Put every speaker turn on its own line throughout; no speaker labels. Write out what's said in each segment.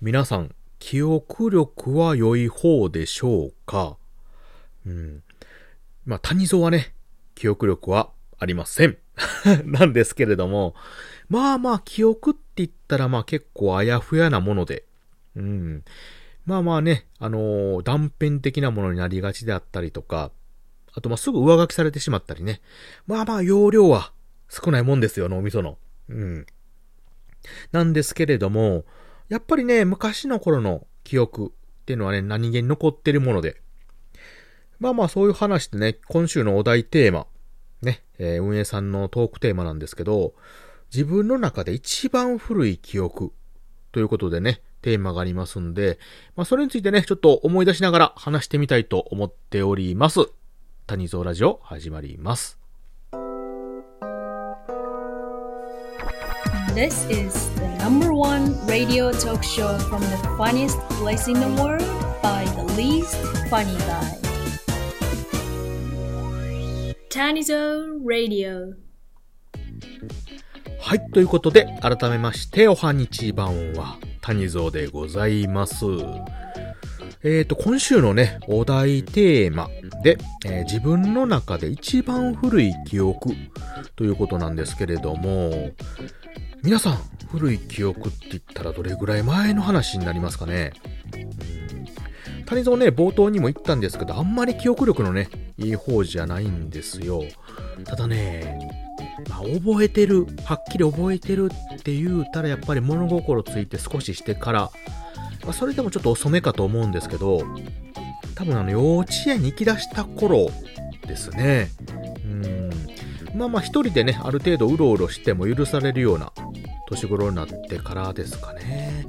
皆さん、記憶力は良い方でしょうか？うん。まあ、谷蔵はね、記憶力はありません。なんですけれども、まあまあ、記憶って言ったらまあ結構あやふやなもので、うん。まあまあね、あのー、断片的なものになりがちであったりとか、あとまあすぐ上書きされてしまったりね。まあまあ容量は少ないもんですよ、脳みその。うん。なんですけれども、やっぱりね、昔の頃の記憶っていうのはね、何気に残ってるもので。まあまあそういう話でね、今週のお題テーマ、ね、えー、運営さんのトークテーマなんですけど、自分の中で一番古い記憶ということでね、テーマがありますんで、まあ、それについてね、ちょっと思い出しながら話してみたいと思っております。谷蔵ラジオ始まります。
This is the number one radio talk show from the funniest place in the world by the least funny guy. Tanizo Radio
はい、ということで、改めまして、おはにち版は、谷蔵でございます。えっ、ー、と、今週のね、お題テーマで、えー、自分の中で一番古い記憶ということなんですけれども、皆さん、古い記憶って言ったらどれぐらい前の話になりますかね？谷蔵ね、冒頭にも言ったんですけど、あんまり記憶力のね、いい方じゃないんですよ。ただね、まあ、覚えてる、はっきり覚えてるって言うたらやっぱり物心ついて少ししてから、まあ、それでもちょっと遅めかと思うんですけど、多分あの幼稚園に行き出した頃ですね。うん。まあまあ一人でね、ある程度うろうろしても許されるような年頃になってからですかね。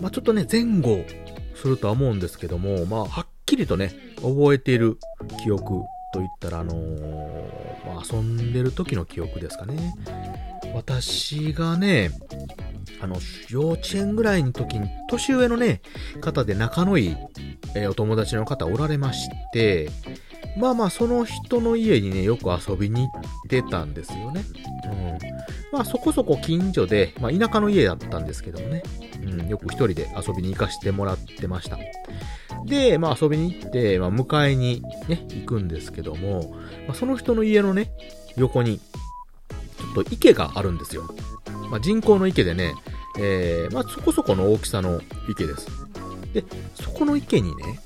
まあちょっとね、前後するとは思うんですけども、まあはっきりとね、覚えている記憶と言ったら、あのー、まあ、遊んでる時の記憶ですかね。私がね、あの、幼稚園ぐらいの時に、年上のね、方で仲のいい、えー、お友達の方おられまして、まあまあ、その人の家にね、よく遊びに行ってたんですよね。うん。まあ、そこそこ近所で、まあ、田舎の家だったんですけどもね。うん、よく一人で遊びに行かしてもらってました。で、まあ遊びに行って、まあ迎えにね、行くんですけども、まあ、その人の家のね、横に、ちょっと池があるんですよ。まあ人工の池でね、えー、まあそこそこの大きさの池です。で、そこの池にね、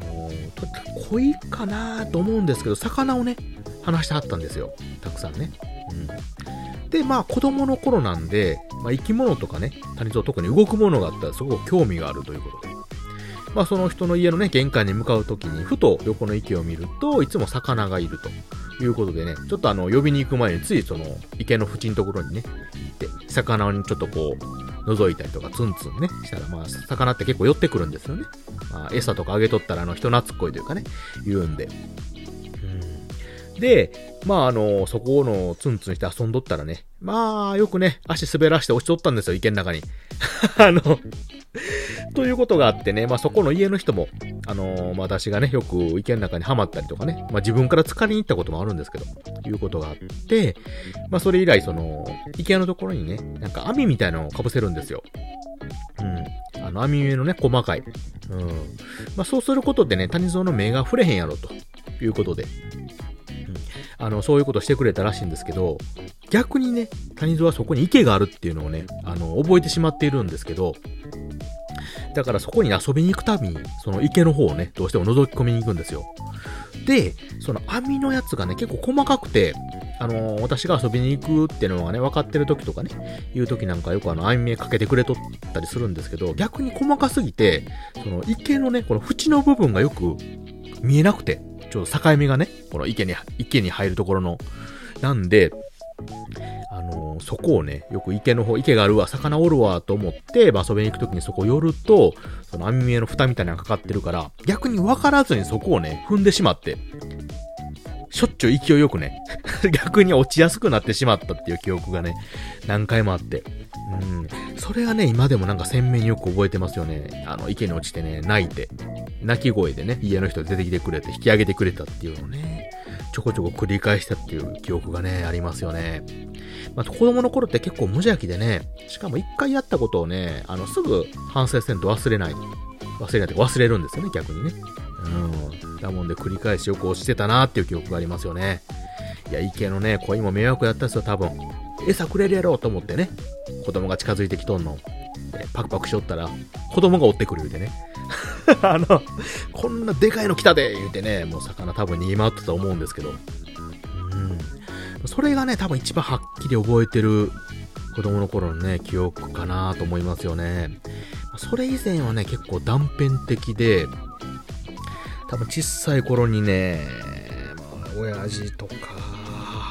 あのー、と濃いかなと思うんですけど、魚をね、話してはったんですよ。たくさんね。うん。で、まあ子供の頃なんで、まあ生き物とかね、谷蔵特に動くものがあったらすごく興味があるということで。まあその人の家のね、玄関に向かうときに、ふと横の池を見ると、いつも魚がいるということでね、ちょっとあの、呼びに行く前についその、池の縁のところにね、行って、魚にちょっとこう、覗いたりとか、ツンツンね、したら、まあ、魚って結構寄ってくるんですよね。まあ、餌とかあげとったら、あの、人懐っこいというかね、言うんで。で、まあ、あの、そこのツンツンして遊んどったらね、まあ、よくね、足滑らして落ちとったんですよ、池の中に。あの、ということがあってね、まあそこの家の人も、あの、まあ私がね、よく池の中にはまったりとかね、まあ自分から疲れに行ったこともあるんですけど、いうことがあって、まあそれ以来その、池のところにね、なんか網みたいなのを被せるんですよ。うん。あの網目のね、細かい。うん。まあそうすることでね、谷蔵の目が触れへんやろということで、あの、そういうことしてくれたらしいんですけど、逆にね、谷蔵はそこに池があるっていうのをね、あの、覚えてしまっているんですけど、だからそこに遊びに行くたびに、その池の方をね、どうしても覗き込みに行くんですよ。で、その網のやつがね、結構細かくて、あのー、私が遊びに行くっていうのがね、分かってる時とかね、いう時なんかよくあの、網目かけてくれとったりするんですけど、逆に細かすぎて、その池のね、この縁の部分がよく見えなくて、ちょうど境目がね、この池に、池に入るところの、なんで、あのー、そこをね、よく池の方、池があるわ、魚おるわ、と思って、まあ、遊びに行くときにそこ寄ると、その網目の蓋みたいなのがかかってるから、逆に分からずにそこをね、踏んでしまって、しょっちゅう勢いよくね、逆に落ちやすくなってしまったっていう記憶がね、何回もあって。うん。それがね、今でもなんか鮮明によく覚えてますよね。あの、池に落ちてね、泣いて、泣き声でね、家の人出てきてくれて、引き上げてくれたっていうのをね。ちょこちょこ繰り返したっていう記憶がね、ありますよね。まあ、子供の頃って結構無邪気でね、しかも一回やったことをね、あの、すぐ反省せんと忘れない。忘れないって忘れるんですよね、逆にね。うん。だもんで繰り返しよく押してたなっていう記憶がありますよね。いや、池のね、恋も迷惑やったんですよ、多分。餌くれるやろうと思ってね、子供が近づいてきとんの。パクパクしよったら、子供が追ってくる言うてね。あの、こんなでかいの来たで言うてね、もう魚多分逃げ回ってたと思うんですけど。うん。それがね、多分一番はっきり覚えてる子供の頃のね、記憶かなと思いますよね。それ以前はね、結構断片的で、多分小さい頃にね、親父とか、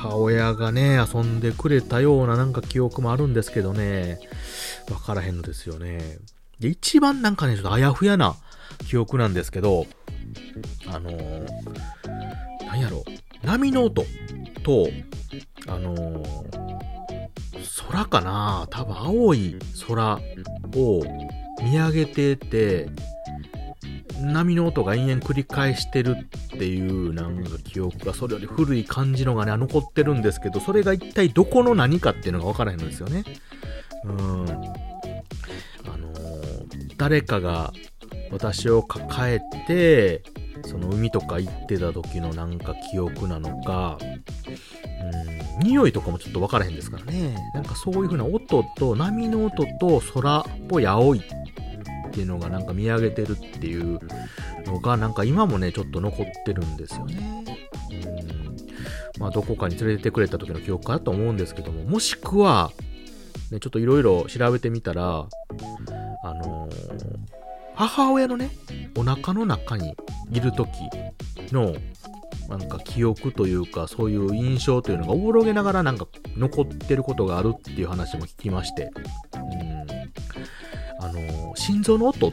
母親がね、遊んでくれたようななんか記憶もあるんですけどね、わからへんのですよね。で、一番なんかね、ちょっとあやふやな記憶なんですけど、あのー、なんやろ、波の音と、あのー、空かな。多分青い空を見上げてて、波の音が延々繰り返してるっていうなんか記憶がそれより古い感じのがね、残ってるんですけど、それが一体どこの何かっていうのがわからへんのですよね。うん。あのー、誰かが私を抱えて、その海とか行ってた時のなんか記憶なのか、うん、匂いとかもちょっとわからへんですからね。なんかそういう風な音と、波の音と空っぽい青いっていうのがなんか見上げてるっていうのがなんか今もね、ちょっと残ってるんですよね。うん。まあどこかに連れてってくれた時の記憶かなと思うんですけども、もしくは、ね、ちょっといろいろ調べてみたら、あのー、母親のね、お腹の中にいる時の、なんか記憶というか、そういう印象というのがおぼろげながらなんか残ってることがあるっていう話も聞きまして、うん。あのー、心臓の音っ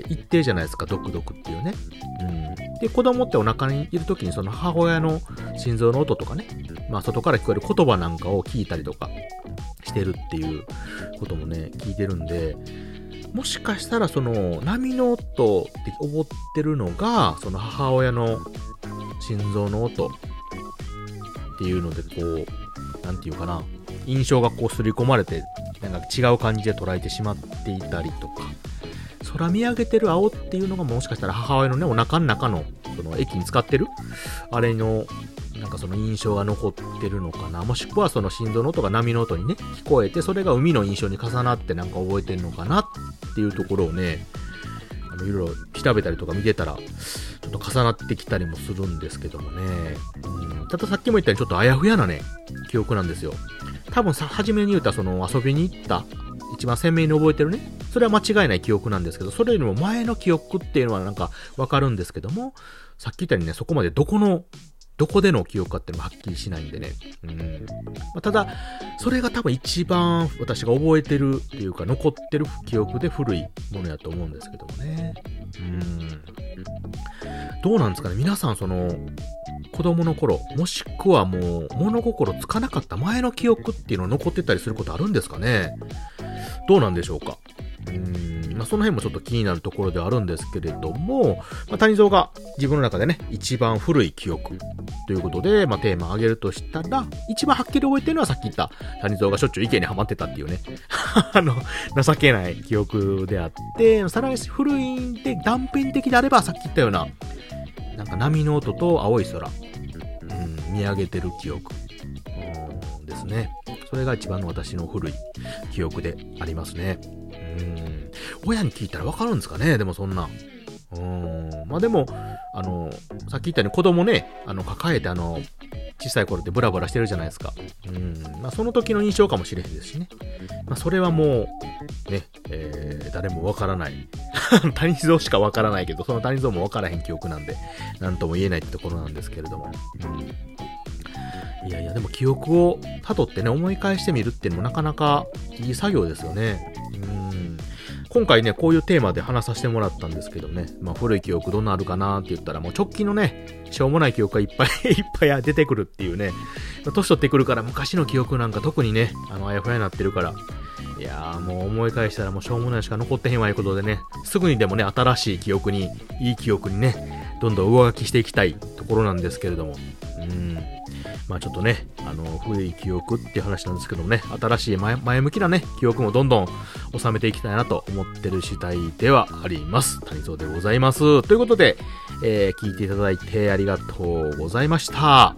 って一定じゃないですか、ドクドクっていうね。うん。で、子供ってお腹にいる時にその母親の心臓の音とかね、まあ外から聞こえる言葉なんかを聞いたりとかしてるっていうこともね、聞いてるんで、もしかしたらその波の音って思ってるのが、その母親の心臓の音っていうのでこう、なんていうかな、印象がこう刷り込まれて、なんか違う感じで捉えてしまっていたりとか、空見上げてる青っていうのがもしかしたら母親のね、お腹の中の、その駅に使ってるあれのなんかその印象が残ってるのかな。もしくはその心臓の音が波の音にね、聞こえて、それが海の印象に重なってなんか覚えてるのかなっていうところをね、あの、いろいろ調べたりとか見てたら、ちょっと重なってきたりもするんですけどもね。うん、たださっきも言ったようにちょっとあやふやなね、記憶なんですよ。多分さ、初めに言ったその遊びに行った一番鮮明に覚えてるね。それは間違いない記憶なんですけど、それよりも前の記憶っていうのはなんかわかるんですけども、さっき言ったようにね、そこまでどこのどこでの記憶かっていうのもはっきりしないんでね。うん。ま、ただ、それが多分一番私が覚えてるっていうか残ってる記憶で古いものやと思うんですけどもね。うん。どうなんですかね？皆さんその、子供の頃、もしくはもう物心つかなかった前の記憶っていうの残ってたりすることあるんですかね？どうなんでしょうか？うん、まあ、その辺もちょっと気になるところではあるんですけれども、まあ、谷蔵が自分の中でね、一番古い記憶ということで、まあ、テーマを挙げるとしたら、一番はっきり覚えてるのはさっき言った谷蔵がしょっちゅう池にはまってたっていうね、あの、情けない記憶であって、さらに古いんで断片的であればさっき言ったような、なんか波の音と青い空、うん、見上げてる記憶、うん、ですね。それが一番の私の古い記憶でありますね。親に聞いたらわかるんですかね？でもそんな。うん。まあでも、あの、さっき言ったように子供ね、あの、抱えてあの、小さい頃ってブラブラしてるじゃないですか。うん。まあその時の印象かもしれへんですしね。まあそれはもう、ね、えー、誰もわからない。谷蔵しかわからないけど、その谷蔵もわからへん記憶なんで、なんとも言えないってところなんですけれども。うん。いやいや、でも記憶を辿ってね、思い返してみるっていうのもなかなかいい作業ですよね。うん今回ね、こういうテーマで話させてもらったんですけどね、まあ古い記憶どんなあるかなって言ったら、もう直近のね、しょうもない記憶がいっぱい いっぱい出てくるっていうね、年取ってくるから昔の記憶なんか特にね、あの、あやふやになってるから、いやーもう思い返したらもうしょうもないしか残ってへんわいうことでね、すぐにでもね、新しい記憶に、いい記憶にね、どんどん上書きしていきたいところなんですけれども、ううん。まあちょっとね、あの、古い記憶っていう話なんですけどもね、新しい前向きなね、記憶もどんどん収めていきたいなと思ってる次第ではあります。谷蔵でございます。ということで、えー聞いていただいてありがとうございました。